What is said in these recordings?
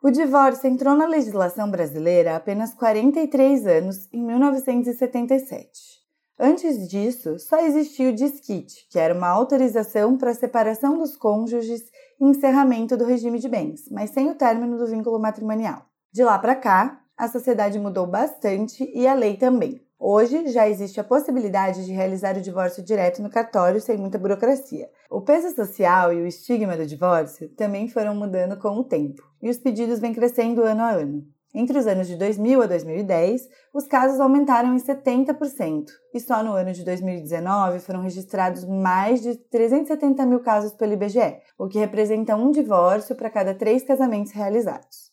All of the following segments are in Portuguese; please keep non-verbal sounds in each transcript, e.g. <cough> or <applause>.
O divórcio entrou na legislação brasileira há apenas 43 anos, em 1977. Antes disso, só existia o disquite, que era uma autorização para a separação dos cônjuges e encerramento do regime de bens, mas sem o término do vínculo matrimonial. De lá para cá, a sociedade mudou bastante e a lei também. Hoje já existe a possibilidade de realizar o divórcio direto no cartório sem muita burocracia. O peso social e o estigma do divórcio também foram mudando com o tempo, e os pedidos vêm crescendo ano a ano. Entre os anos de 2000 a 2010, os casos aumentaram em 70%, e só no ano de 2019 foram registrados mais de 370 mil casos pelo IBGE, o que representa um divórcio para cada três casamentos realizados.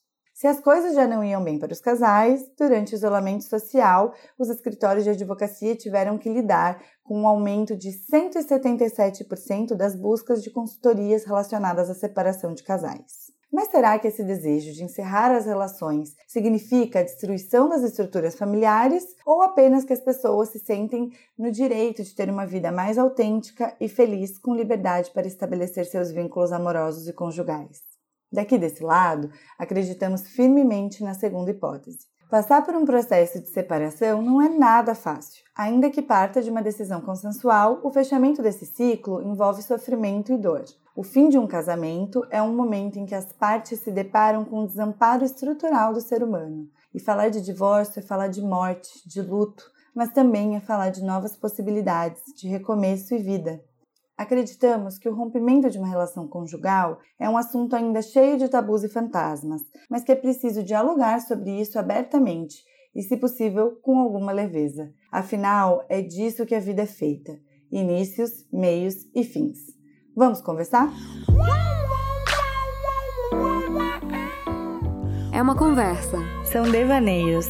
Se as coisas já não iam bem para os casais, durante o isolamento social, os escritórios de advocacia tiveram que lidar com um aumento de 177% das buscas de consultorias relacionadas à separação de casais. Mas será que esse desejo de encerrar as relações significa a destruição das estruturas familiares ou apenas que as pessoas se sentem no direito de ter uma vida mais autêntica e feliz com liberdade para estabelecer seus vínculos amorosos e conjugais? Daqui desse lado, acreditamos firmemente na segunda hipótese. Passar por um processo de separação não é nada fácil. Ainda que parta de uma decisão consensual, o fechamento desse ciclo envolve sofrimento e dor. O fim de um casamento é um momento em que as partes se deparam com o desamparo estrutural do ser humano. E falar de divórcio é falar de morte, de luto, mas também é falar de novas possibilidades, de recomeço e vida. Acreditamos que o rompimento de uma relação conjugal é um assunto ainda cheio de tabus e fantasmas, mas que é preciso dialogar sobre isso abertamente e, se possível, com alguma leveza. Afinal, é disso que a vida é feita: inícios, meios e fins. Vamos conversar? É uma conversa. São devaneios.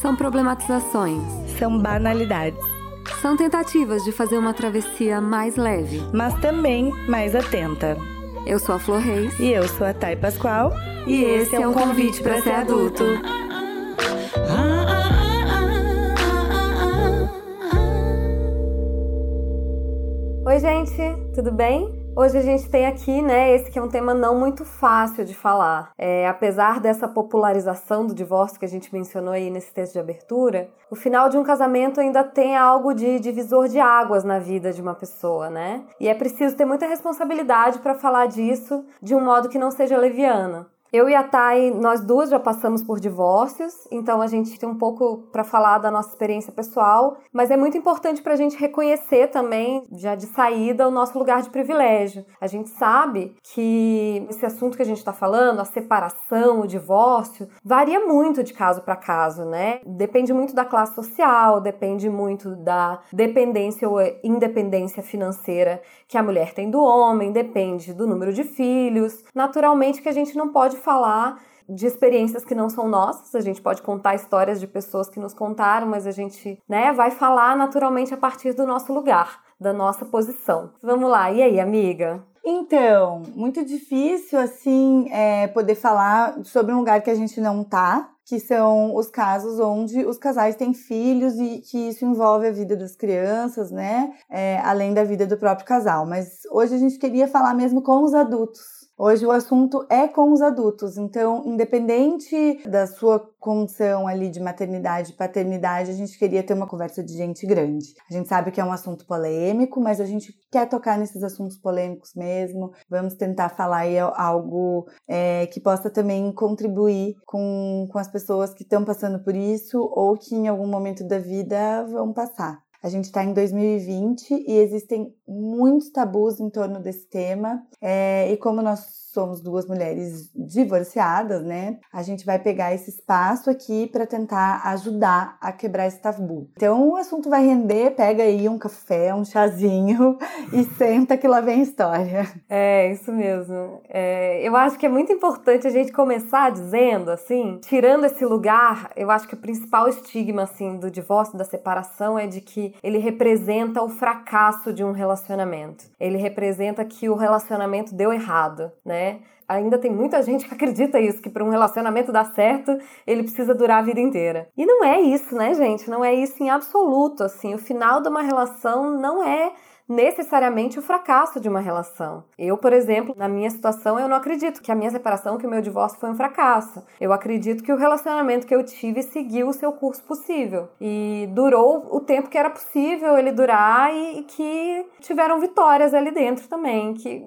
São problematizações. São banalidades são tentativas de fazer uma travessia mais leve, mas também mais atenta. Eu sou a Flor Reis. E eu sou a Thay Pascoal. E, esse é um convite para ser adulto. Oi, gente, tudo bem? Hoje a gente tem aqui, né, esse que é um tema não muito fácil de falar. É, apesar dessa popularização do divórcio que a gente mencionou aí nesse texto de abertura, o final de um casamento ainda tem algo de divisor de águas na vida de uma pessoa, né? E é preciso ter muita responsabilidade para falar disso de um modo que não seja leviano. Eu e a Thay, nós duas já passamos por divórcios, então a gente tem um pouco para falar da nossa experiência pessoal, mas é muito importante para a gente reconhecer também, já de saída, o nosso lugar de privilégio. A gente sabe que esse assunto que a gente está falando, a separação, o divórcio, varia muito de caso para caso, né? Depende muito da classe social, depende muito da dependência ou independência financeira que a mulher tem do homem, depende do número de filhos. Naturalmente que a gente não pode falar de experiências que não são nossas, a gente pode contar histórias de pessoas que nos contaram, mas a gente, né, vai falar naturalmente a partir do nosso lugar, da nossa posição. Vamos lá, e aí, amiga? Então, muito difícil assim é, poder falar sobre um lugar que a gente não tá, que são os casos onde os casais têm filhos e que isso envolve a vida das crianças, né? É, além da vida do próprio casal. Mas hoje a gente queria falar mesmo com os adultos Hoje o assunto é com os adultos, então, independente da sua condição ali de maternidade e paternidade, a gente queria ter uma conversa de gente grande. A gente sabe que é um assunto polêmico, mas a gente quer tocar nesses assuntos polêmicos mesmo. Vamos tentar falar aí algo é, que possa também contribuir com, com as pessoas que estão passando por isso ou que em algum momento da vida vão passar. A gente está em 2020 e existem muitos tabus em torno desse tema. É, e como nós somos duas mulheres divorciadas, né? A gente vai pegar esse espaço aqui para tentar ajudar a quebrar esse tabu. Então o assunto vai render, pega aí um café, um chazinho <laughs> e senta que lá vem a história. É, isso mesmo. É, eu acho que é muito importante a gente começar dizendo, assim, tirando esse lugar, eu acho que o principal estigma, assim, do divórcio, da separação é de que ele representa o fracasso de um relacionamento. Ele representa que o relacionamento deu errado, né? Ainda tem muita gente que acredita isso, que para um relacionamento dar certo, ele precisa durar a vida inteira. E não é isso, né, gente? Não é isso em absoluto, assim. O final de uma relação não é necessariamente o fracasso de uma relação. Eu, por exemplo, na minha situação, eu não acredito que a minha separação, que o meu divórcio foi um fracasso. Eu acredito que o relacionamento que eu tive seguiu o seu curso possível e durou o tempo que era possível ele durar e, que tiveram vitórias ali dentro também, que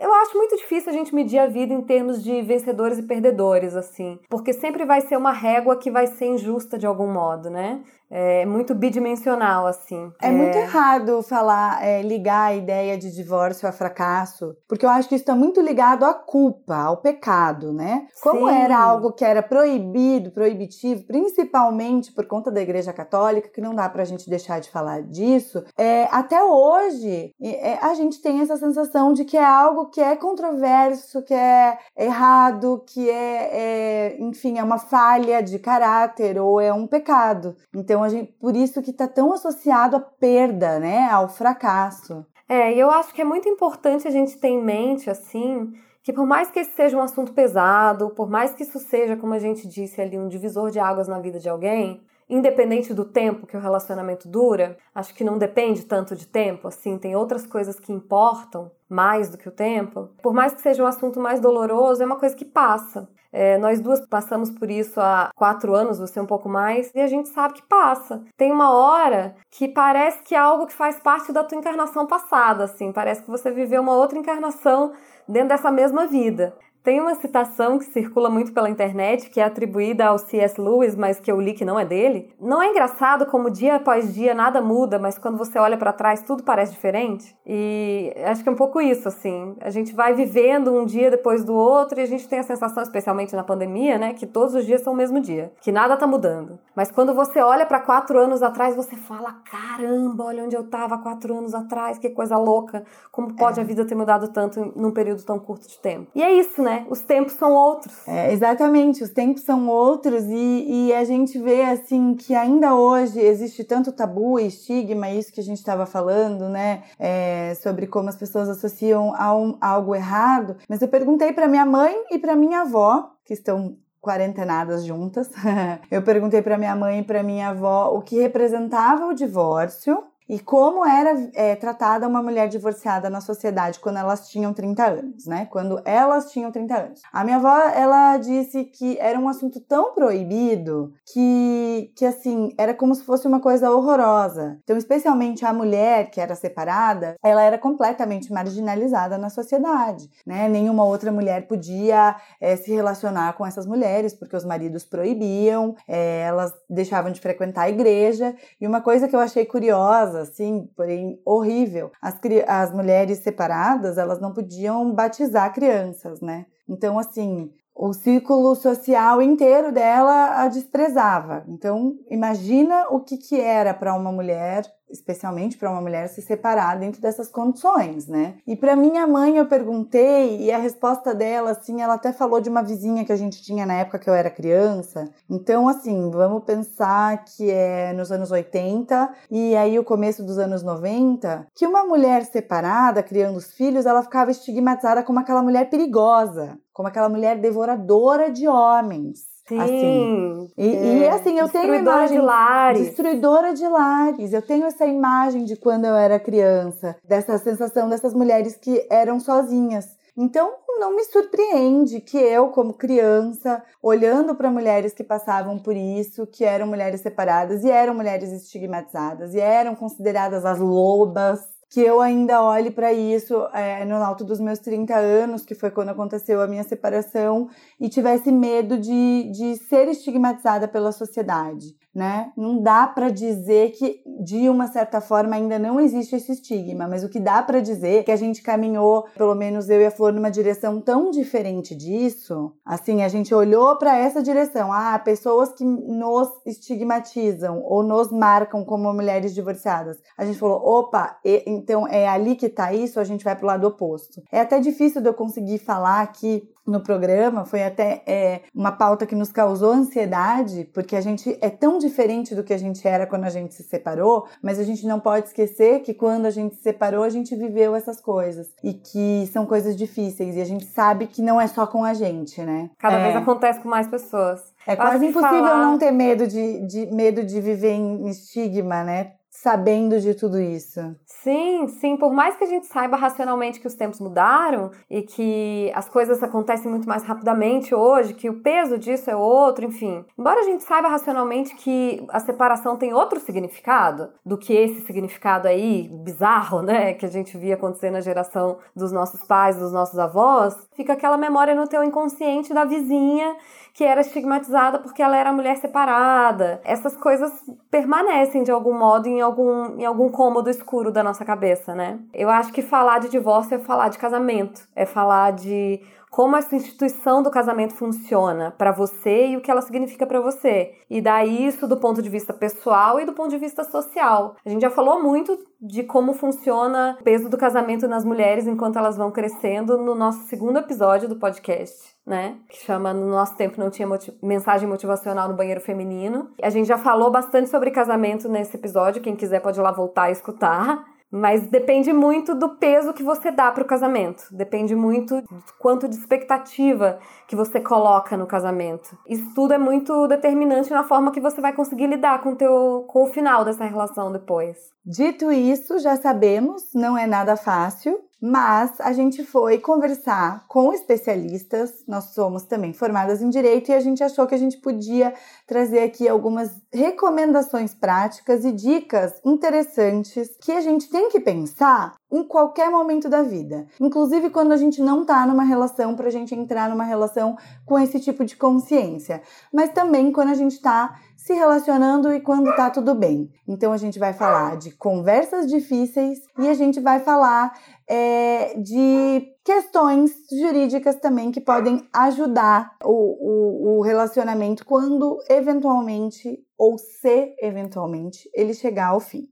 eu acho muito difícil a gente medir a vida em termos de vencedores e perdedores assim, porque sempre vai ser uma régua que vai ser injusta de algum modo, né? É muito bidimensional, assim. É, é... muito errado falar, é, ligar a ideia de divórcio a fracasso, porque eu acho que isso está muito ligado à culpa, ao pecado, né? Como Sim. era algo que era proibido, proibitivo, principalmente por conta da Igreja Católica, que não dá para a gente deixar de falar disso, é, até hoje é, a gente tem essa sensação de que é algo que é controverso, que é errado, que é, é enfim, é uma falha de caráter ou é um pecado. Então, então, gente, por isso que está tão associado à perda, né? Ao fracasso. É, e eu acho que é muito importante a gente ter em mente, assim, que por mais que esse seja um assunto pesado, por mais que isso seja, como a gente disse ali, um divisor de águas na vida de alguém, independente do tempo que o relacionamento dura, acho que não depende tanto de tempo, assim, tem outras coisas que importam mais do que o tempo. Por mais que seja um assunto mais doloroso, é uma coisa que passa. É, nós duas passamos por isso há quatro anos, você um pouco mais, e a gente sabe que passa. Tem uma hora que parece que é algo que faz parte da tua encarnação passada, assim, parece que você viveu uma outra encarnação dentro dessa mesma vida. Tem uma citação que circula muito pela internet, que é atribuída ao C.S. Lewis, mas que eu li que não é dele. Não é engraçado como dia após dia nada muda, mas quando você olha para trás tudo parece diferente? E acho que é um pouco isso, assim. A gente vai vivendo um dia depois do outro e a gente tem a sensação, especialmente na pandemia, né, que todos os dias são o mesmo dia, que nada tá mudando. Mas quando você olha para quatro anos atrás, você fala: caramba, olha onde eu tava quatro anos atrás, que coisa louca, como pode é. a vida ter mudado tanto num período tão curto de tempo? E é isso, né? Os tempos são outros. É, exatamente, os tempos são outros e, e a gente vê assim que ainda hoje existe tanto tabu e estigma, isso que a gente estava falando, né? É, sobre como as pessoas associam a, um, a algo errado. Mas eu perguntei para minha mãe e para minha avó, que estão quarentenadas juntas. <laughs> eu perguntei para minha mãe e para minha avó o que representava o divórcio e como era é, tratada uma mulher divorciada na sociedade quando elas tinham 30 anos, né? Quando elas tinham 30 anos. A minha avó, ela disse que era um assunto tão proibido que, que assim, era como se fosse uma coisa horrorosa. Então, especialmente a mulher que era separada, ela era completamente marginalizada na sociedade, né? Nenhuma outra mulher podia é, se relacionar com essas mulheres porque os maridos proibiam, é, elas deixavam de frequentar a igreja. E uma coisa que eu achei curiosa assim, porém horrível. As, as mulheres separadas, elas não podiam batizar crianças, né? Então, assim, o círculo social inteiro dela a desprezava. Então, imagina o que, que era para uma mulher especialmente para uma mulher se separar dentro dessas condições, né? E para minha mãe eu perguntei e a resposta dela, assim, ela até falou de uma vizinha que a gente tinha na época que eu era criança. Então, assim, vamos pensar que é nos anos 80 e aí o começo dos anos 90, que uma mulher separada, criando os filhos, ela ficava estigmatizada como aquela mulher perigosa, como aquela mulher devoradora de homens. Sim. Assim. E, é. e assim, eu tenho imagem. De lares. Destruidora de lares. Eu tenho essa imagem de quando eu era criança, dessa sensação dessas mulheres que eram sozinhas. Então, não me surpreende que eu, como criança, olhando para mulheres que passavam por isso, que eram mulheres separadas e eram mulheres estigmatizadas e eram consideradas as lobas, que eu ainda olhe para isso é, no alto dos meus 30 anos, que foi quando aconteceu a minha separação, e tivesse medo de, de ser estigmatizada pela sociedade né? Não dá para dizer que de uma certa forma ainda não existe esse estigma, mas o que dá para dizer é que a gente caminhou, pelo menos eu e a Flor, numa direção tão diferente disso. Assim, a gente olhou para essa direção. Ah, pessoas que nos estigmatizam ou nos marcam como mulheres divorciadas. A gente falou, opa, então é ali que tá isso, a gente vai pro lado oposto. É até difícil de eu conseguir falar aqui no programa foi até é, uma pauta que nos causou ansiedade, porque a gente é tão diferente do que a gente era quando a gente se separou, mas a gente não pode esquecer que quando a gente se separou, a gente viveu essas coisas e que são coisas difíceis e a gente sabe que não é só com a gente, né? Cada é, vez acontece com mais pessoas. É quase impossível falar... não ter medo de, de, medo de viver em estigma, né? Sabendo de tudo isso. Sim, sim. Por mais que a gente saiba racionalmente que os tempos mudaram e que as coisas acontecem muito mais rapidamente hoje, que o peso disso é outro, enfim. Embora a gente saiba racionalmente que a separação tem outro significado do que esse significado aí bizarro, né, que a gente via acontecer na geração dos nossos pais, dos nossos avós, fica aquela memória no teu inconsciente da vizinha que era estigmatizada porque ela era mulher separada. Essas coisas permanecem de algum modo em algum, em algum cômodo escuro da nossa cabeça, né? Eu acho que falar de divórcio é falar de casamento, é falar de como essa instituição do casamento funciona para você e o que ela significa para você. E daí isso do ponto de vista pessoal e do ponto de vista social. A gente já falou muito de como funciona o peso do casamento nas mulheres enquanto elas vão crescendo no nosso segundo episódio do podcast, né? Que chama No Nosso Tempo Não Tinha motiv Mensagem Motivacional no Banheiro Feminino. A gente já falou bastante sobre casamento nesse episódio, quem quiser pode ir lá voltar e escutar. Mas depende muito do peso que você dá para o casamento. Depende muito do quanto de expectativa que você coloca no casamento. Isso tudo é muito determinante na forma que você vai conseguir lidar com, teu, com o final dessa relação depois. Dito isso, já sabemos, não é nada fácil. Mas a gente foi conversar com especialistas, nós somos também formadas em direito e a gente achou que a gente podia trazer aqui algumas recomendações práticas e dicas interessantes que a gente tem que pensar em qualquer momento da vida, inclusive quando a gente não tá numa relação para a gente entrar numa relação com esse tipo de consciência, mas também quando a gente tá se relacionando e quando tá tudo bem. Então a gente vai falar de conversas difíceis e a gente vai falar é, de questões jurídicas também que podem ajudar o, o, o relacionamento quando eventualmente ou se eventualmente ele chegar ao fim.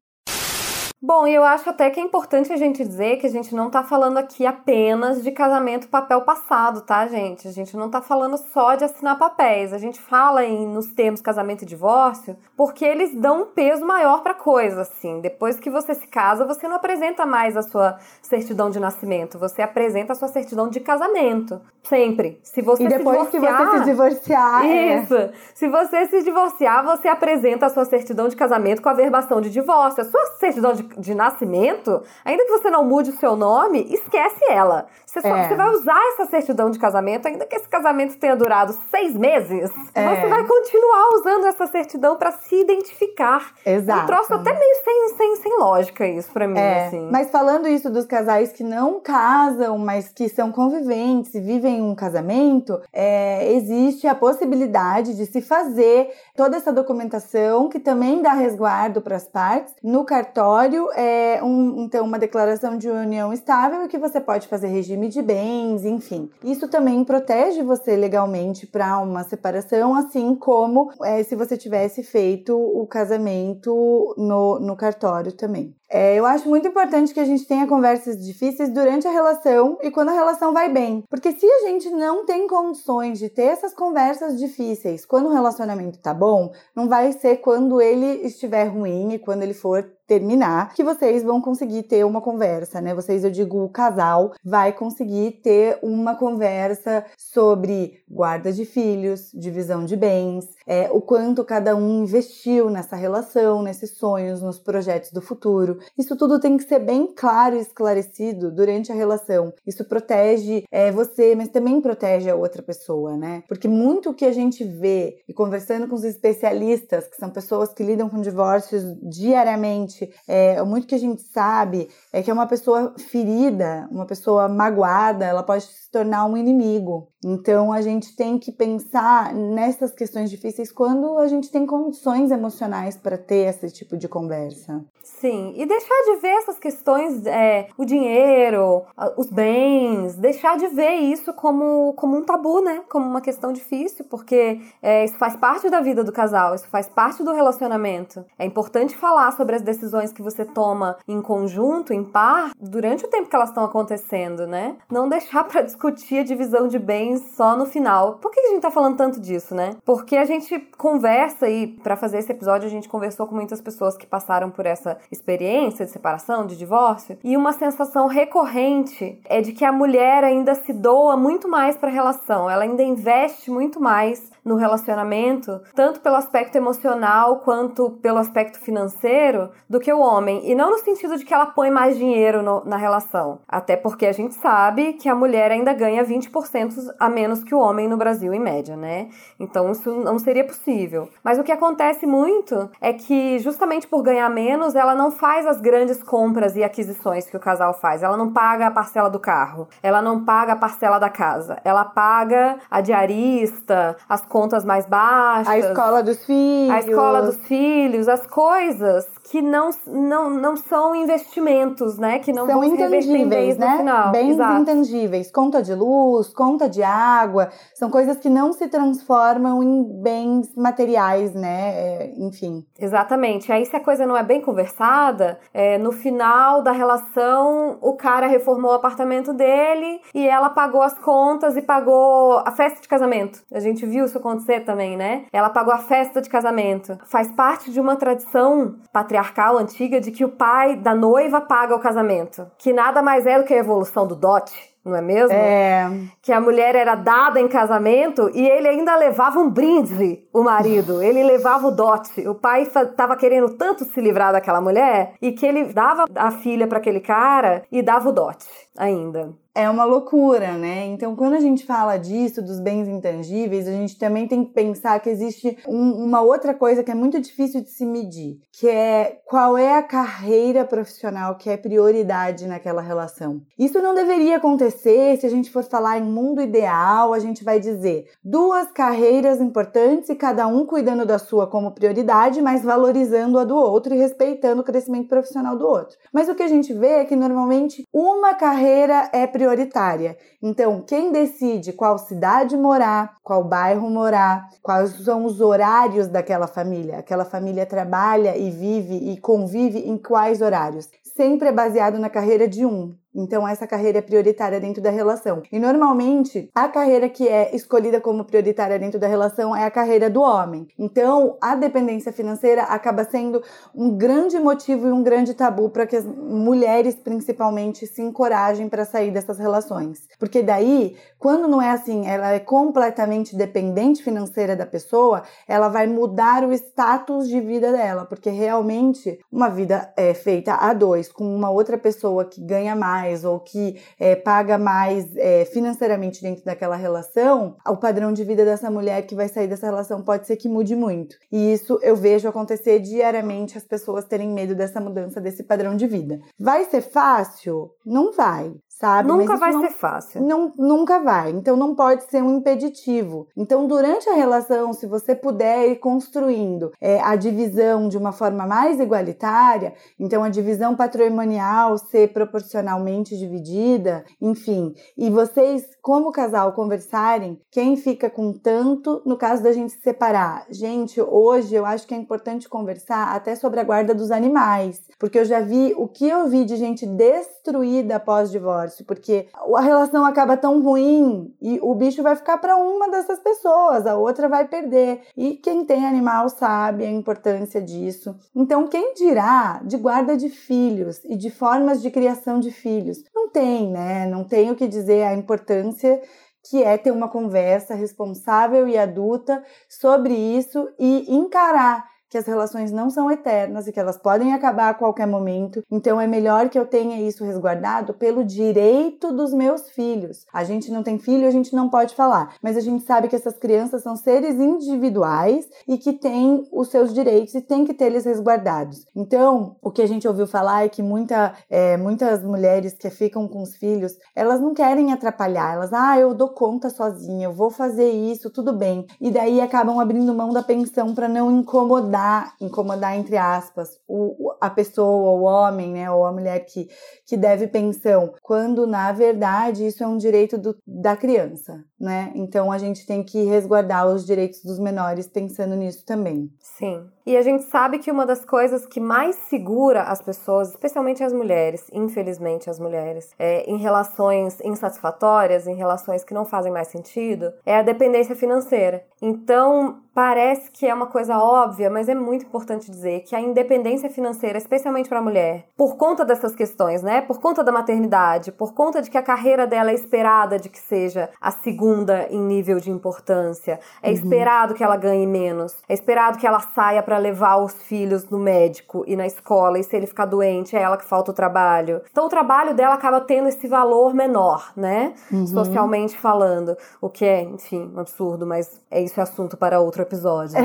Bom, e eu acho até que é importante a gente dizer que a gente não tá falando aqui apenas de casamento papel passado, tá, gente? A gente não tá falando só de assinar papéis. A gente fala em, nos termos casamento e divórcio porque eles dão um peso maior pra coisa, assim. Depois que você se casa, você não apresenta mais a sua certidão de nascimento, você apresenta a sua certidão de casamento. Sempre. Se você e depois se divorciar, que você se divorciar. Isso. É. Se você se divorciar, você apresenta a sua certidão de casamento com a verbação de divórcio. A sua certidão de de nascimento, ainda que você não mude o seu nome, esquece ela. Você, só, é. você vai usar essa certidão de casamento, ainda que esse casamento tenha durado seis meses, é. você vai continuar usando essa certidão para se identificar. Exato. Um troço até meio sem, sem, sem lógica isso para mim, é. assim. Mas falando isso dos casais que não casam, mas que são conviventes e vivem um casamento, é, existe a possibilidade de se fazer toda essa documentação que também dá resguardo para as partes no cartório é um, então uma declaração de união estável que você pode fazer regime de bens, enfim. Isso também protege você legalmente para uma separação, assim como é, se você tivesse feito o casamento no, no cartório também. É, eu acho muito importante que a gente tenha conversas difíceis durante a relação e quando a relação vai bem. Porque se a gente não tem condições de ter essas conversas difíceis quando o relacionamento tá bom, não vai ser quando ele estiver ruim e quando ele for terminar, que vocês vão conseguir ter uma conversa, né? Vocês, eu digo, o casal vai conseguir ter uma conversa sobre guarda de filhos, divisão de bens, é, o quanto cada um investiu nessa relação, nesses sonhos, nos projetos do futuro. Isso tudo tem que ser bem claro e esclarecido durante a relação. Isso protege é, você, mas também protege a outra pessoa, né? Porque muito o que a gente vê e conversando com os especialistas, que são pessoas que lidam com divórcios diariamente, é, muito que a gente sabe é que é uma pessoa ferida, uma pessoa magoada, ela pode se tornar um inimigo. Então a gente tem que pensar nessas questões difíceis quando a gente tem condições emocionais para ter esse tipo de conversa. Sim, e deixar de ver essas questões, é, o dinheiro, os bens, deixar de ver isso como, como um tabu, né? Como uma questão difícil, porque é, isso faz parte da vida do casal, isso faz parte do relacionamento. É importante falar sobre as decisões que você toma em conjunto, em par, durante o tempo que elas estão acontecendo, né? Não deixar <laughs> para discutir a divisão de bens só no final. Por que a gente tá falando tanto disso, né? Porque a gente conversa e para fazer esse episódio a gente conversou com muitas pessoas que passaram por essa experiência de separação, de divórcio, e uma sensação recorrente é de que a mulher ainda se doa muito mais para a relação, ela ainda investe muito mais no relacionamento, tanto pelo aspecto emocional quanto pelo aspecto financeiro, do que o homem. E não no sentido de que ela põe mais dinheiro no, na relação. Até porque a gente sabe que a mulher ainda ganha 20% a menos que o homem no Brasil, em média, né? Então isso não seria possível. Mas o que acontece muito é que, justamente por ganhar menos, ela não faz as grandes compras e aquisições que o casal faz. Ela não paga a parcela do carro, ela não paga a parcela da casa, ela paga a diarista, as contas mais baixas. A escola dos filhos. A escola dos filhos, as coisas que não, não, não são investimentos, né? Que não são vão intangíveis, né? Final. Bens Exato. intangíveis. Conta de luz, conta de água, são coisas que não se transformam em bens materiais, né? É, enfim. Exatamente. Aí, se a coisa não é bem conversada, é, no final da relação, o cara reformou o apartamento dele e ela pagou as contas e pagou a festa de casamento. A gente viu isso acontecer também, né? Ela pagou a festa de casamento. Faz parte de uma tradição patriarcal antiga de que o pai da noiva paga o casamento, que nada mais é do que a evolução do dote. Não é mesmo? É. Que a mulher era dada em casamento e ele ainda levava um brinde, o marido. Ele levava o dote. O pai estava querendo tanto se livrar daquela mulher e que ele dava a filha para aquele cara e dava o dote ainda é uma loucura, né? Então, quando a gente fala disso, dos bens intangíveis, a gente também tem que pensar que existe um, uma outra coisa que é muito difícil de se medir, que é qual é a carreira profissional que é prioridade naquela relação. Isso não deveria acontecer se a gente for falar em mundo ideal, a gente vai dizer duas carreiras importantes e cada um cuidando da sua como prioridade, mas valorizando a do outro e respeitando o crescimento profissional do outro. Mas o que a gente vê é que normalmente uma carreira é prioridade prioritária. Então, quem decide qual cidade morar, qual bairro morar, quais são os horários daquela família? Aquela família trabalha e vive e convive em quais horários? Sempre é baseado na carreira de um. Então, essa carreira é prioritária dentro da relação. E normalmente, a carreira que é escolhida como prioritária dentro da relação é a carreira do homem. Então, a dependência financeira acaba sendo um grande motivo e um grande tabu para que as mulheres, principalmente, se encorajem para sair dessas relações. Porque daí, quando não é assim, ela é completamente dependente financeira da pessoa, ela vai mudar o status de vida dela. Porque realmente, uma vida é feita a dois com uma outra pessoa que ganha mais mais ou que é, paga mais é, financeiramente dentro daquela relação, o padrão de vida dessa mulher que vai sair dessa relação pode ser que mude muito. E isso eu vejo acontecer diariamente, as pessoas terem medo dessa mudança desse padrão de vida. Vai ser fácil? Não vai sabe? Nunca vai não, ser fácil. Não, nunca vai. Então não pode ser um impeditivo. Então, durante a relação, se você puder ir construindo é, a divisão de uma forma mais igualitária, então a divisão patrimonial ser proporcionalmente dividida, enfim, e vocês, como casal, conversarem, quem fica com tanto, no caso da gente se separar. Gente, hoje eu acho que é importante conversar até sobre a guarda dos animais, porque eu já vi o que eu vi de gente destruída após divórcio porque a relação acaba tão ruim e o bicho vai ficar para uma dessas pessoas, a outra vai perder. E quem tem animal sabe a importância disso. Então, quem dirá de guarda de filhos e de formas de criação de filhos? Não tem, né? Não tem o que dizer a importância que é ter uma conversa responsável e adulta sobre isso e encarar que as relações não são eternas e que elas podem acabar a qualquer momento. Então é melhor que eu tenha isso resguardado pelo direito dos meus filhos. A gente não tem filho, a gente não pode falar, mas a gente sabe que essas crianças são seres individuais e que têm os seus direitos e tem que ter eles resguardados. Então, o que a gente ouviu falar é que muita, é, muitas mulheres que ficam com os filhos, elas não querem atrapalhar, elas, ah, eu dou conta sozinha, eu vou fazer isso, tudo bem. E daí acabam abrindo mão da pensão para não incomodar incomodar, incomodar entre aspas, o, a pessoa, o homem, né, ou a mulher que, que deve pensão, quando na verdade isso é um direito do, da criança, né? Então a gente tem que resguardar os direitos dos menores pensando nisso também. Sim. E a gente sabe que uma das coisas que mais segura as pessoas, especialmente as mulheres, infelizmente as mulheres, é, em relações insatisfatórias, em relações que não fazem mais sentido, é a dependência financeira. Então, parece que é uma coisa óbvia, mas é muito importante dizer que a independência financeira, especialmente para a mulher, por conta dessas questões, né? Por conta da maternidade, por conta de que a carreira dela é esperada de que seja a segunda em nível de importância, é uhum. esperado que ela ganhe menos, é esperado que ela saia para levar os filhos no médico e na escola, e se ele ficar doente, é ela que falta o trabalho. Então o trabalho dela acaba tendo esse valor menor, né? Uhum. Socialmente falando, o que é, enfim, um absurdo, mas é isso é assunto para outro episódio.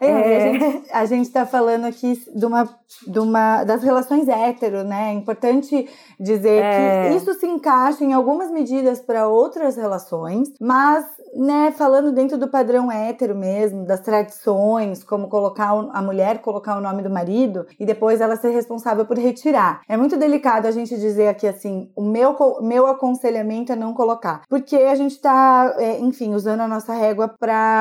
É, é. A gente está falando aqui de uma, de uma das relações hétero, né? É importante dizer é. que isso se encaixa em algumas medidas para outras relações, mas né, falando dentro do padrão hétero mesmo, das tradições, como colocar a mulher colocar o nome do marido e depois ela ser responsável por retirar. É muito delicado a gente dizer aqui assim, o meu, meu aconselhamento é não colocar, porque a gente tá, é, enfim, usando a nossa régua para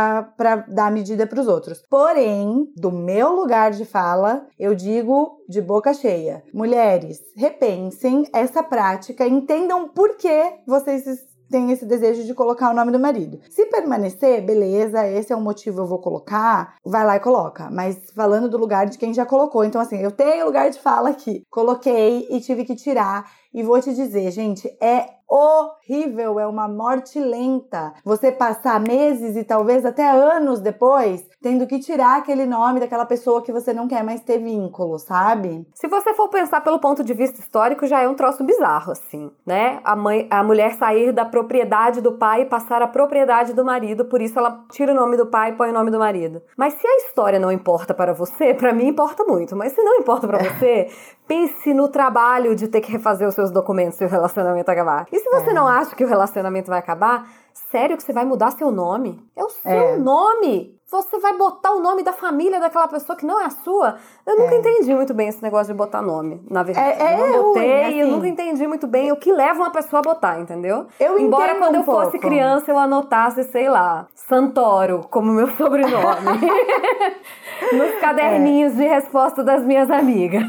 dar medida para os outros. Porém, do meu lugar de fala, eu digo de boca cheia: mulheres, repensem essa prática, entendam por que vocês tem esse desejo de colocar o nome do marido. Se permanecer, beleza, esse é o motivo, eu vou colocar, vai lá e coloca. Mas falando do lugar de quem já colocou. Então, assim, eu tenho lugar de fala aqui. Coloquei e tive que tirar. E vou te dizer, gente, é horrível, é uma morte lenta. Você passar meses e talvez até anos depois tendo que tirar aquele nome daquela pessoa que você não quer mais ter vínculo, sabe? Se você for pensar pelo ponto de vista histórico, já é um troço bizarro, assim, né? A, mãe, a mulher sair da propriedade do pai e passar à propriedade do marido, por isso ela tira o nome do pai e põe o nome do marido. Mas se a história não importa para você, para mim importa muito, mas se não importa para você, pense no trabalho de ter que refazer os seus documentos se o relacionamento acabar. E se você é. não acha que o relacionamento vai acabar, sério que você vai mudar seu nome? É o seu é. nome! Você vai botar o nome da família daquela pessoa que não é a sua. Eu nunca é. entendi muito bem esse negócio de botar nome, na verdade. É, é eu botei, ruim, assim. eu nunca entendi muito bem o que leva uma pessoa a botar, entendeu? Eu Embora quando um eu pouco. fosse criança eu anotasse, sei lá, Santoro como meu <laughs> sobrenome. <laughs> Nos caderninhos de resposta das minhas amigas.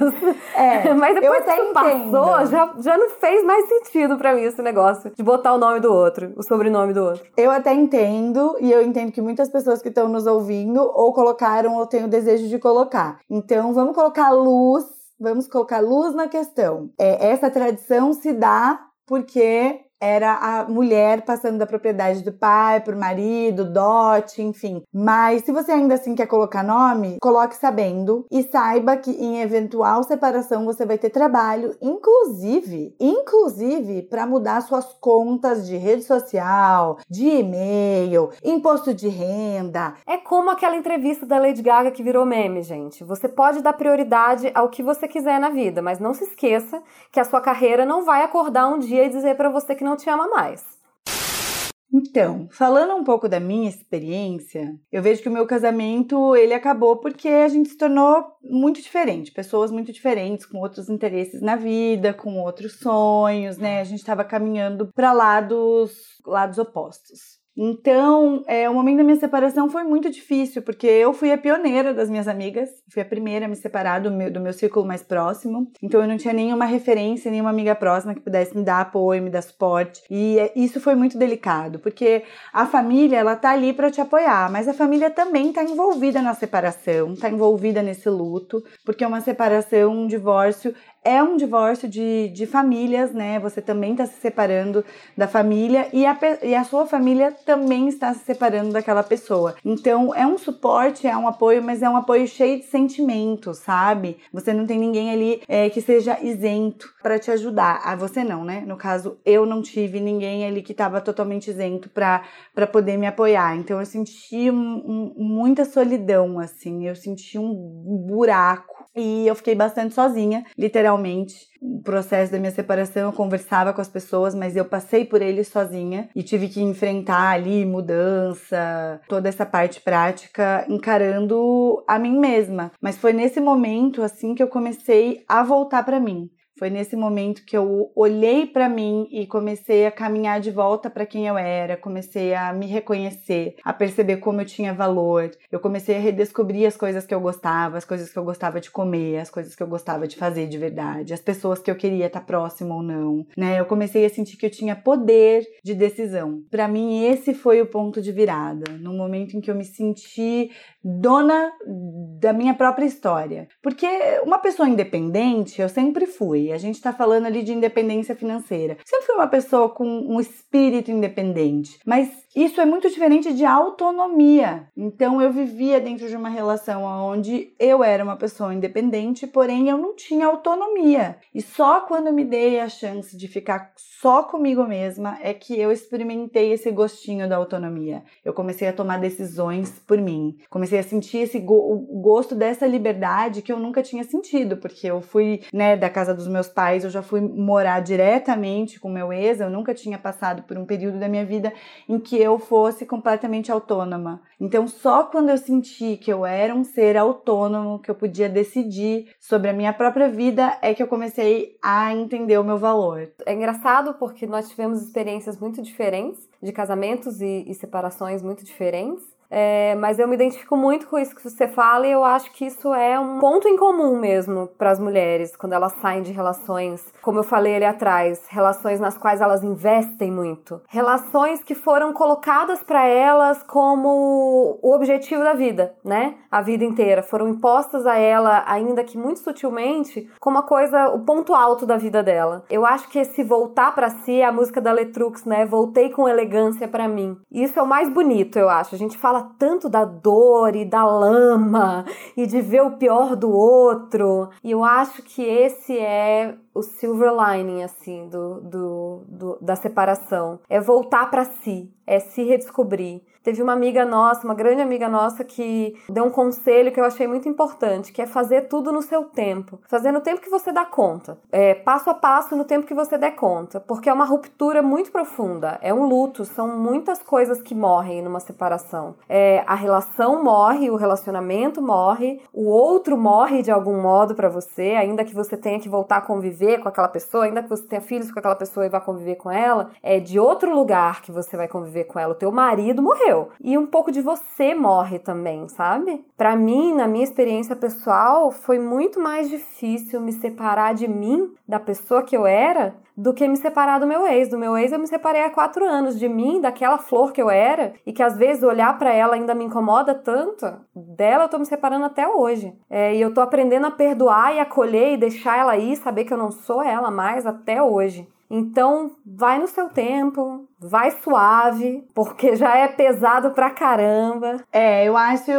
É, <laughs> Mas depois que isso passou, já, já não fez mais sentido para mim esse negócio de botar o nome do outro, o sobrenome do outro. Eu até entendo, e eu entendo que muitas pessoas que estão nos ouvindo ou colocaram ou têm o desejo de colocar. Então, vamos colocar luz, vamos colocar luz na questão. É, essa tradição se dá porque era a mulher passando da propriedade do pai para o marido, dote, enfim. Mas se você ainda assim quer colocar nome, coloque sabendo e saiba que em eventual separação você vai ter trabalho, inclusive, inclusive para mudar suas contas de rede social, de e-mail, imposto de renda. É como aquela entrevista da Lady Gaga que virou meme, gente. Você pode dar prioridade ao que você quiser na vida, mas não se esqueça que a sua carreira não vai acordar um dia e dizer para você que não te ama mais. Então, falando um pouco da minha experiência, eu vejo que o meu casamento ele acabou porque a gente se tornou muito diferente, pessoas muito diferentes, com outros interesses na vida, com outros sonhos, né? A gente estava caminhando para lados lados opostos. Então, é, o momento da minha separação foi muito difícil, porque eu fui a pioneira das minhas amigas, fui a primeira a me separar do meu, do meu círculo mais próximo. Então, eu não tinha nenhuma referência, nenhuma amiga próxima que pudesse me dar apoio, me dar suporte. E é, isso foi muito delicado, porque a família, ela tá ali para te apoiar, mas a família também tá envolvida na separação, tá envolvida nesse luto, porque uma separação, um divórcio é um divórcio de, de famílias, né? Você também está se separando da família e a, e a sua família também está se separando daquela pessoa. Então, é um suporte, é um apoio, mas é um apoio cheio de sentimentos, sabe? Você não tem ninguém ali é, que seja isento para te ajudar. Ah, você não, né? No caso, eu não tive ninguém ali que estava totalmente isento para poder me apoiar. Então, eu senti um, um, muita solidão, assim. Eu senti um buraco e eu fiquei bastante sozinha, literalmente. O processo da minha separação, eu conversava com as pessoas, mas eu passei por ele sozinha e tive que enfrentar ali mudança, toda essa parte prática, encarando a mim mesma. Mas foi nesse momento assim que eu comecei a voltar para mim Foi nesse momento que eu olhei para mim e comecei a caminhar de volta para quem eu era, comecei a me reconhecer, a perceber como eu tinha valor. Eu comecei a redescobrir as coisas que eu gostava, as coisas que eu gostava de comer, as coisas que eu gostava de fazer de verdade, as pessoas que eu queria estar próximo ou não, né? Eu comecei a sentir que eu tinha poder de decisão. Para mim esse foi o ponto de virada, no momento em que eu me senti dona da minha própria história. Porque uma pessoa independente, eu sempre fui. A gente está falando ali de independência financeira. Sempre fui uma pessoa com um espírito independente. Mas isso é muito diferente de autonomia. Então eu vivia dentro de uma relação onde eu era uma pessoa independente, porém eu não tinha autonomia. E só quando me dei a chance de ficar só comigo mesma é que eu experimentei esse gostinho da autonomia. Eu comecei a tomar decisões por mim. Comecei a sentir esse go o gosto dessa liberdade que eu nunca tinha sentido, porque eu fui, né, da casa dos meus pais, eu já fui morar diretamente com meu ex, eu nunca tinha passado por um período da minha vida em que eu fosse completamente autônoma. Então, só quando eu senti que eu era um ser autônomo, que eu podia decidir sobre a minha própria vida, é que eu comecei a entender o meu valor. É engraçado porque nós tivemos experiências muito diferentes, de casamentos e, e separações muito diferentes. É, mas eu me identifico muito com isso que você fala e eu acho que isso é um ponto em comum mesmo para as mulheres quando elas saem de relações, como eu falei ali atrás, relações nas quais elas investem muito, relações que foram colocadas para elas como o objetivo da vida, né? A vida inteira foram impostas a ela, ainda que muito sutilmente, como a coisa, o ponto alto da vida dela. Eu acho que esse voltar para si a música da Letrux, né? Voltei com elegância para mim. Isso é o mais bonito, eu acho. A gente fala fala tanto da dor e da lama e de ver o pior do outro. E eu acho que esse é o silver lining, assim, do, do, do da separação. É voltar para si, é se redescobrir. Teve uma amiga nossa, uma grande amiga nossa, que deu um conselho que eu achei muito importante, que é fazer tudo no seu tempo. Fazer no tempo que você dá conta. É, passo a passo no tempo que você der conta. Porque é uma ruptura muito profunda. É um luto. São muitas coisas que morrem numa separação. É, a relação morre, o relacionamento morre, o outro morre de algum modo para você, ainda que você tenha que voltar a conviver com aquela pessoa, ainda que você tenha filhos com aquela pessoa e vá conviver com ela, é de outro lugar que você vai conviver com ela. O teu marido morreu E um pouco de você morre também, sabe? Para mim, na minha experiência pessoal, foi muito mais difícil me separar de mim, da pessoa que eu era, do que me separar do meu ex. Do meu ex eu me separei há quatro anos de mim, daquela flor que eu era, e que às vezes olhar para ela ainda me incomoda tanto. Dela eu tô me separando até hoje. É, e eu tô aprendendo a perdoar e acolher e deixar ela ir, saber que eu não sou ela mais até hoje. Então, vai no seu tempo, vai suave, porque já é pesado pra caramba. É, eu acho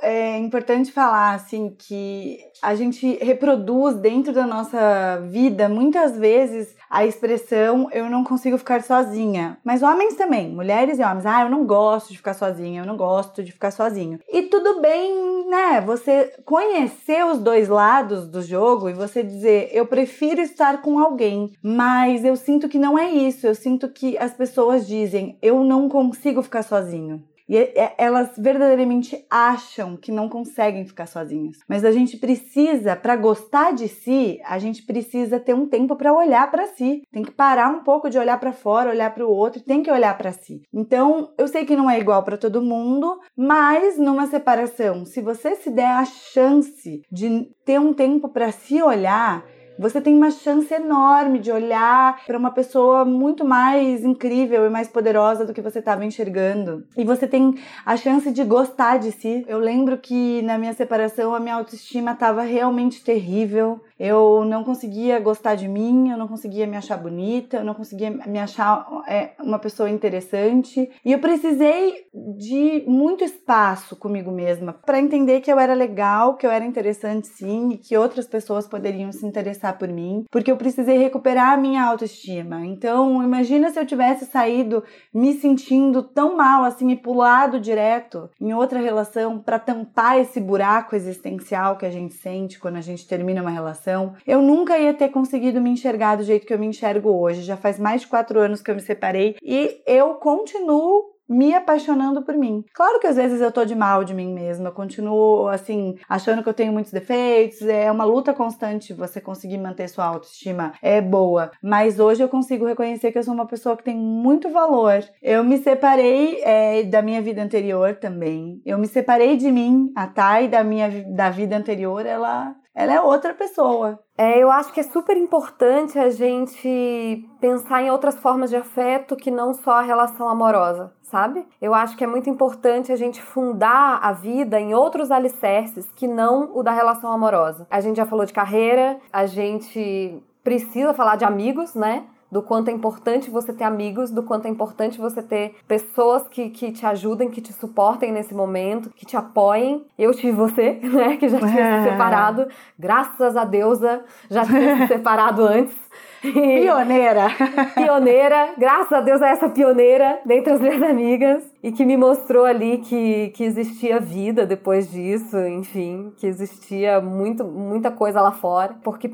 é, importante falar assim que a gente reproduz dentro da nossa vida muitas vezes a expressão eu não consigo ficar sozinha. Mas homens também, mulheres e homens, ah, eu não gosto de ficar sozinha, eu não gosto de ficar sozinho. E tudo bem, né? Você conhecer os dois lados do jogo e você dizer eu prefiro estar com alguém, mas eu sinto que não é isso. Eu sinto que as pessoas dizem eu não consigo ficar sozinho. E é, é, elas verdadeiramente acham que não conseguem ficar sozinhas. Mas a gente precisa, para gostar de si, a gente precisa ter um tempo para olhar para si. Tem que parar um pouco de olhar para fora, olhar para o outro, tem que olhar para si. Então, eu sei que não é igual para todo mundo, mas numa separação, se você se der a chance de ter um tempo para se olhar, você tem uma chance enorme de olhar para uma pessoa muito mais incrível e mais poderosa do que você estava enxergando. E você tem a chance de gostar de si. Eu lembro que na minha separação a minha autoestima estava realmente terrível. Eu não conseguia gostar de mim, eu não conseguia me achar bonita, eu não conseguia me achar é, uma pessoa interessante. E eu precisei de muito espaço comigo mesma para entender que eu era legal, que eu era interessante sim e que outras pessoas poderiam se interessar por mim, porque eu precisei recuperar a minha autoestima. Então, imagina se eu tivesse saído me sentindo tão mal assim e pulado direto em outra relação para tampar esse buraco existencial que a gente sente quando a gente termina uma relação eu nunca ia ter conseguido me enxergar do jeito que eu me enxergo hoje. Já faz mais de quatro anos que eu me separei e eu continuo me apaixonando por mim. Claro que às vezes eu tô de mal de mim mesma, eu continuo assim, achando que eu tenho muitos defeitos, é uma luta constante você conseguir manter sua autoestima é boa, mas hoje eu consigo reconhecer que eu sou uma pessoa que tem muito valor. Eu me separei é, da minha vida anterior também. Eu me separei de mim, a Thay da minha da vida anterior, ela ela é outra pessoa. É, eu acho que é super importante a gente pensar em outras formas de afeto que não só a relação amorosa, sabe? Eu acho que é muito importante a gente fundar a vida em outros alicerces que não o da relação amorosa. A gente já falou de carreira, a gente precisa falar de amigos, né? Do quanto é importante você ter amigos, do quanto é importante você ter pessoas que, que te ajudem, que te suportem nesse momento, que te apoiem. Eu tive você, <laughs> né, que já tinha se separado. Graças a deusa, já tinha se <laughs> separado antes. Pioneira! pioneira, graças a Deus a essa pioneira dentre as minhas amigas e que me mostrou ali que, que existia vida depois disso, enfim, que existia muito, muita coisa lá fora, porque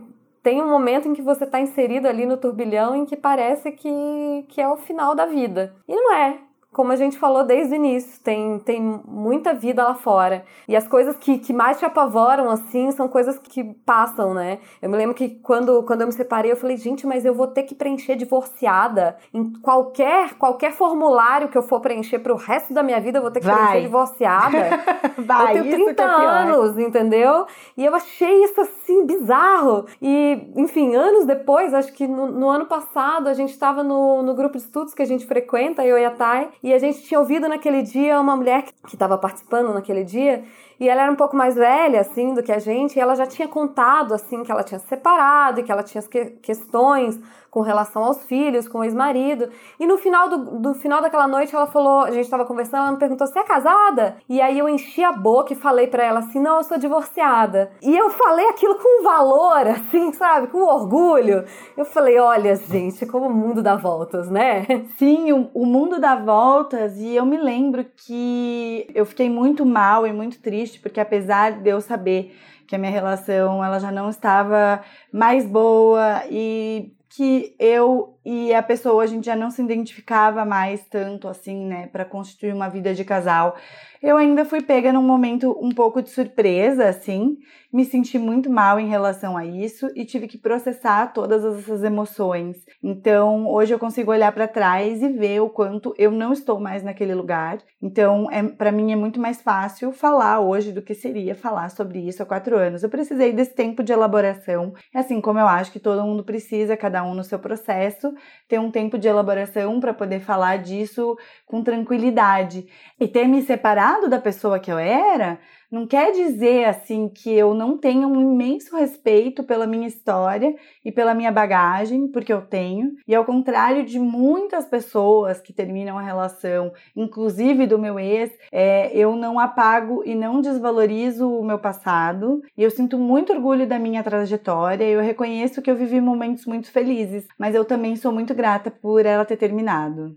tem um momento em que você está inserido ali no turbilhão em que parece que, que é o final da vida. E não é como a gente falou desde o início, tem, tem muita vida lá fora. E as coisas que, que mais te apavoram, assim, são coisas que passam, né? Eu me lembro que quando, quando eu me separei, eu falei, gente, mas eu vou ter que preencher divorciada. Em qualquer, qualquer formulário que eu for preencher pro resto da minha vida, eu vou ter que Vai. preencher divorciada. <laughs> Vai, eu tenho 30 é anos, entendeu? E eu achei isso, assim, bizarro. E, enfim, anos depois, acho que no, no ano passado, a gente estava no, no grupo de estudos que a gente frequenta, eu e a Thay, e a gente tinha ouvido naquele dia uma mulher que estava participando naquele dia e ela era um pouco mais velha, assim, do que a gente, e ela já tinha contado, assim, que ela tinha se separado e que ela tinha questões com relação aos filhos, com o ex-marido. E no final do, do final daquela noite, ela falou, a gente estava conversando, ela me perguntou: "Você é casada?" E aí eu enchi a boca e falei para ela assim: "Não, eu sou divorciada". E eu falei aquilo com valor, <laughs> assim, sabe, com orgulho. Eu falei: "Olha, gente, como o mundo dá voltas, né?" Sim, o, o mundo dá voltas e eu me lembro que eu fiquei muito mal e muito triste porque apesar de eu saber que a minha relação ela já não estava mais boa e que eu e a pessoa a gente já não se identificava mais tanto assim, né, para constituir uma vida de casal. Eu ainda fui pega num momento um pouco de surpresa, assim, me senti muito mal em relação a isso e tive que processar todas essas emoções. Então, hoje eu consigo olhar para trás e ver o quanto eu não estou mais naquele lugar. Então, é, para mim é muito mais fácil falar hoje do que seria falar sobre isso há quatro anos. Eu precisei desse tempo de elaboração, assim como eu acho que todo mundo precisa, cada um no seu processo, ter um tempo de elaboração para poder falar disso com tranquilidade. E ter me separado da pessoa que eu era não quer dizer assim que eu não tenha um imenso respeito pela minha história e pela minha bagagem, porque eu tenho. E ao contrário de muitas pessoas que terminam a relação, inclusive do meu ex, é, eu não apago e não desvalorizo o meu passado. E eu sinto muito orgulho da minha trajetória. Eu reconheço que eu vivi momentos muito felizes, mas eu também sou muito grata por ela ter terminado.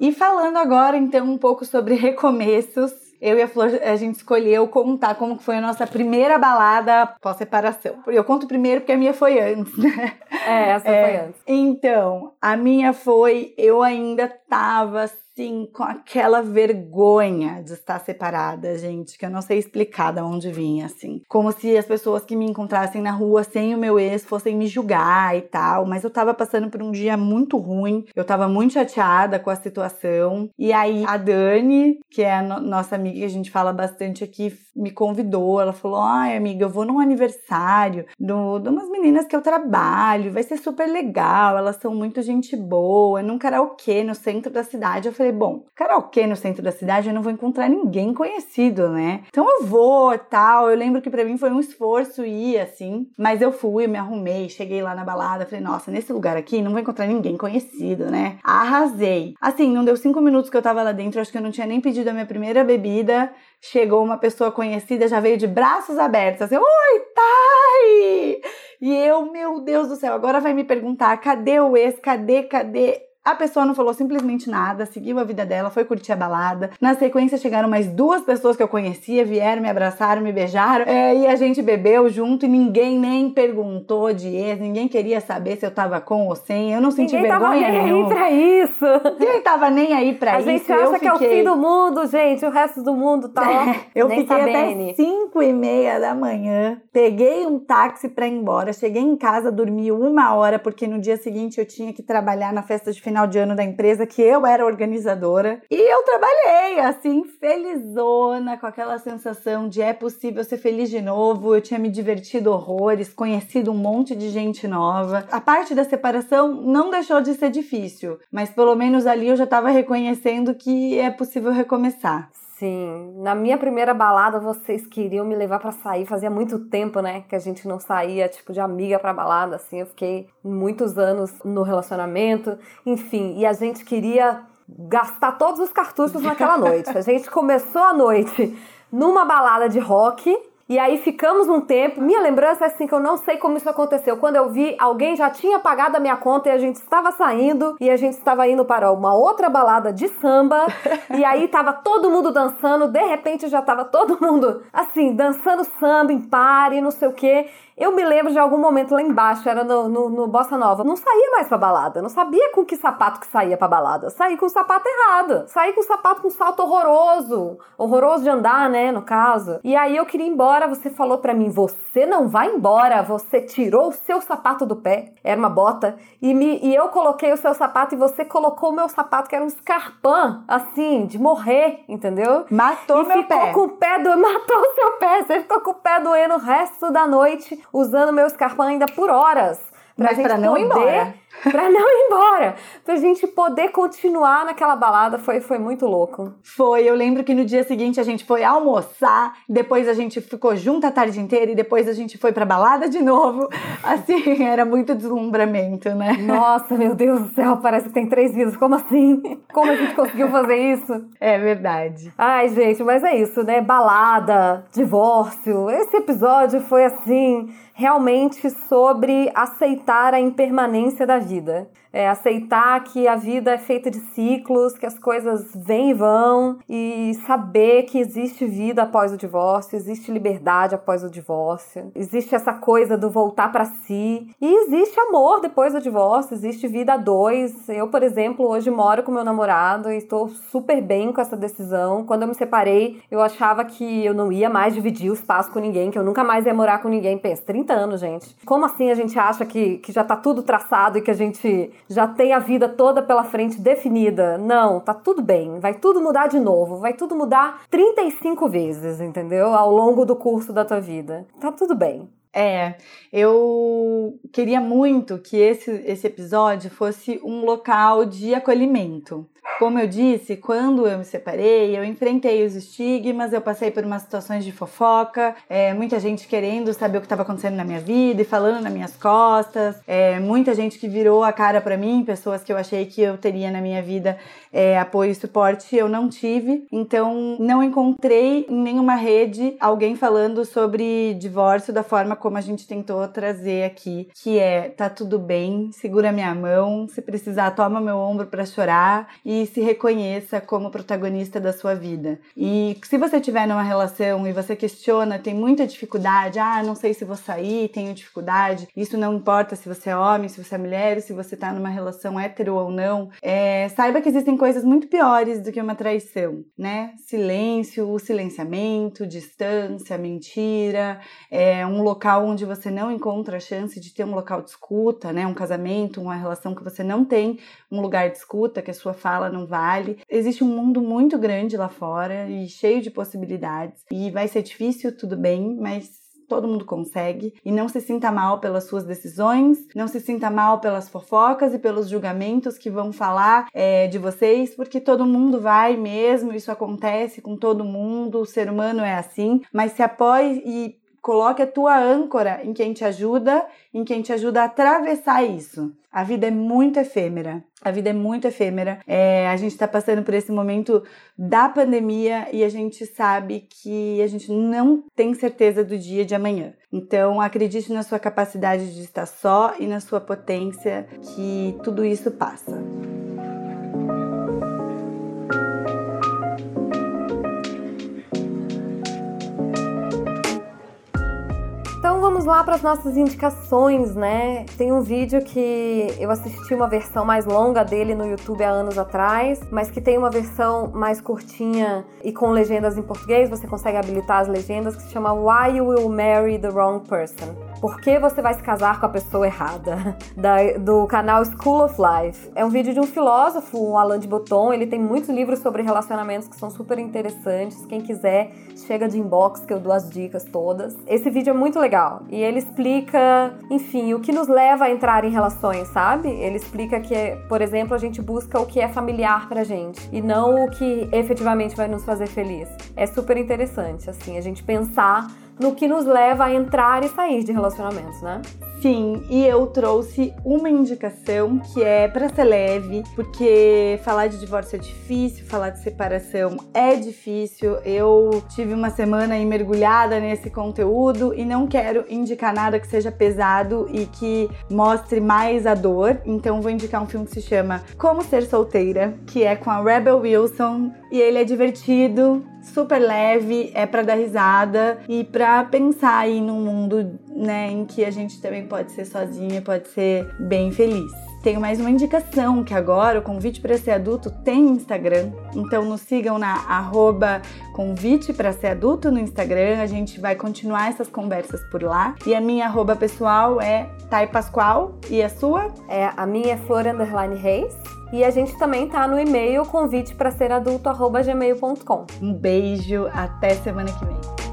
E falando agora então um pouco sobre <laughs> recomeços, eu e a Flor, a gente escolheu contar como foi a nossa primeira balada pós-separação. Eu conto primeiro porque a minha foi antes, né? É, essa é, foi antes. Então, a minha foi, eu ainda tava assim, com aquela vergonha de estar separada, gente, que eu não sei explicar de onde vinha, assim. Como se as pessoas que me encontrassem na rua sem o meu ex fossem me julgar e tal, mas eu tava passando por um dia muito ruim, eu tava muito chateada com a situação. E aí a Dani, que é a no nossa amiga que a gente fala bastante aqui, me convidou. Ela falou: ai, amiga, eu vou num aniversário do, de umas meninas que eu trabalho, vai ser super legal, elas são muito gente boa, num karaokê no centro da cidade. Eu falei, falei, bom, karaokê no centro da cidade eu não vou encontrar ninguém conhecido, né? Então eu vou tal. Eu lembro que para mim foi um esforço ir assim, mas eu fui, me arrumei, cheguei lá na balada, falei, nossa, nesse lugar aqui não vou encontrar ninguém conhecido, né? Arrasei. Assim, não deu cinco minutos que eu tava lá dentro, acho que eu não tinha nem pedido a minha primeira bebida. Chegou uma pessoa conhecida, já veio de braços abertos, assim, oi, Thay! E eu, meu Deus do céu, agora vai me perguntar, cadê o ex? Cadê, cadê? A pessoa não falou simplesmente nada, seguiu a vida dela, foi curtir a balada. Na sequência chegaram mais duas pessoas que eu conhecia, vieram, me abraçaram, me beijaram, é, e a gente bebeu junto e ninguém nem perguntou de ex, ninguém queria saber se eu tava com ou sem. Eu não senti ninguém vergonha tava nem nenhuma. aí pra isso. Ninguém tava nem aí pra a isso. A gente acha que é o fim do mundo, gente. O resto do mundo tá ó, Eu nem fiquei sabendo. até 5 e meia da manhã, peguei um táxi pra ir embora, cheguei em casa, dormi uma hora, porque no dia seguinte eu tinha que trabalhar na festa de final de ano da empresa, que eu era organizadora. E eu trabalhei, assim, felizona, com aquela sensação de é possível ser feliz de novo. Eu tinha me divertido horrores, conhecido um monte de gente nova. A parte da separação não deixou de ser difícil, mas pelo menos ali eu já tava reconhecendo que é possível recomeçar. Sim, na minha primeira balada vocês queriam me levar pra sair, fazia muito tempo, né, que a gente não saía, tipo, de amiga pra balada, assim, eu fiquei muitos anos no relacionamento, enfim, e a gente queria gastar todos os cartuchos naquela noite. A gente começou a noite numa balada de rock, e aí ficamos um tempo. Minha lembrança é assim que eu não sei como isso aconteceu. Quando eu vi, alguém já tinha pagado a minha conta e a gente estava saindo e a gente estava indo para uma outra balada de samba. <laughs> e aí tava todo mundo dançando, de repente já tava todo mundo assim, dançando samba em pare, não sei o quê. Eu me lembro de algum momento lá embaixo, era no, no, no Bossa Nova. Não saía mais pra balada. Não sabia com que sapato que saía pra balada. Saí com o sapato errado. Saí com o sapato com salto horroroso. Horroroso de andar, né, no caso. E aí eu queria ir embora. Você falou pra mim: você não vai embora. Você tirou o seu sapato do pé. Era uma bota. E, me, e eu coloquei o seu sapato e você colocou o meu sapato, que era um escarpão, assim, de morrer, entendeu? Matou e meu ficou pé. com o pé do... <laughs> Matou o seu pé. Você ficou com o pé doendo o resto da noite, usando meu escarpão ainda por horas. Mas gente pra não ir embora. <laughs> Pra não ir embora. Pra gente poder continuar naquela balada. Foi, foi muito louco. Foi, eu lembro que no dia seguinte a gente foi almoçar, depois a gente ficou junto a tarde inteira e depois a gente foi pra balada de novo. <laughs> Assim, era muito deslumbramento, né? Nossa, meu Deus do céu, parece que tem três vidas. Como assim? <laughs> Como a gente conseguiu fazer isso? É verdade. Ai, gente, mas é isso, né? Balada, divórcio. Esse episódio foi assim, realmente sobre aceitar a impermanência da vida. É aceitar que a vida é feita de ciclos, que as coisas vêm e vão, e saber que existe vida após o divórcio, existe liberdade após o divórcio, existe essa coisa do voltar para si, e existe amor depois do divórcio, existe vida a dois. Eu, por exemplo, hoje moro com meu namorado e estou super bem com essa decisão. Quando eu me separei, eu achava que eu não ia mais dividir o espaço com ninguém, que eu nunca mais ia morar com ninguém. Pensa, 30 anos, gente. Como assim a gente acha que, que já tá tudo traçado e que a gente já tem a vida toda pela frente definida? Não, tá tudo bem. Vai tudo mudar de novo. Vai tudo mudar 35 vezes, entendeu? Ao longo do curso da tua vida. Tá tudo bem. É, eu queria muito que esse, esse episódio fosse um local de acolhimento. Como eu disse, quando eu me separei, eu enfrentei os estigmas, eu passei por umas situações de fofoca, é, muita gente querendo saber o que estava acontecendo na minha vida e falando nas minhas costas, é, muita gente que virou a cara para mim, pessoas que eu achei que eu teria na minha vida é, apoio e suporte, eu não tive. Então, não encontrei em nenhuma rede alguém falando sobre divórcio da forma como a gente tentou trazer aqui, que é tá tudo bem, segura minha mão, se precisar toma meu ombro para chorar e se reconheça como protagonista da sua vida. E se você tiver numa relação e você questiona, tem muita dificuldade, ah, não sei se vou sair, tenho dificuldade, isso não importa se você é homem, se você é mulher, se você tá numa relação hétero ou não, é, saiba que existem coisas muito piores do que uma traição, né? Silêncio, silenciamento, distância, mentira, é um local onde você não encontra a chance de ter um local de escuta, né? Um casamento, uma relação que você não tem um lugar de escuta, que a sua fala não vale. Existe um mundo muito grande lá fora e cheio de possibilidades. E vai ser difícil, tudo bem, mas todo mundo consegue. E não se sinta mal pelas suas decisões, não se sinta mal pelas fofocas e pelos julgamentos que vão falar é, de vocês, porque todo mundo vai mesmo, isso acontece com todo mundo, o ser humano é assim, mas se apoie e coloque a tua âncora em quem te ajuda, em quem te ajuda a atravessar isso. A vida é muito efêmera. A vida é muito efêmera. É, a gente está passando por esse momento da pandemia e a gente sabe que a gente não tem certeza do dia de amanhã. Então, acredite na sua capacidade de estar só e na sua potência, que tudo isso passa. Lá para as nossas indicações, né? Tem um vídeo que eu assisti uma versão mais longa dele no YouTube há anos atrás, mas que tem uma versão mais curtinha e com legendas em português, você consegue habilitar as legendas, que se chama Why You Will Marry the Wrong Person. Por que você vai se casar com a pessoa errada? <laughs> Da, do canal School of Life. É um vídeo de um filósofo, o Alain de Botton. Ele tem muitos livros sobre relacionamentos que são super interessantes. Quem quiser, chega de inbox que eu dou as dicas todas. Esse vídeo é muito legal e ele explica, enfim, o que nos leva a entrar em relações, sabe? Ele explica que, por exemplo, a gente busca o que é familiar pra gente e não o que efetivamente vai nos fazer feliz. É super interessante, assim, a gente pensar no que nos leva a entrar e sair de relacionamentos, né? Sim, e eu trouxe uma indicação que é para ser leve, porque falar de divórcio é difícil, falar de separação é difícil. Eu tive uma semana aí mergulhada nesse conteúdo e não quero indicar nada que seja pesado e que mostre mais a dor. Então vou indicar um filme que se chama Como Ser Solteira, que é com a Rebel Wilson e ele é divertido, super leve, é para dar risada e para pensar aí num mundo, né, em que a gente também pode ser sozinha, pode ser bem feliz. Tenho mais uma indicação que agora o convite para ser adulto tem Instagram, então nos sigam na arroba convite para ser adulto no Instagram. A gente vai continuar essas conversas por lá. E a minha arroba pessoal é Thay Pascoal e a sua? É a minha é Flor Reis. E a gente também tá no e-mail convite para ser adulto@gmail.com. Um beijo, até semana que vem.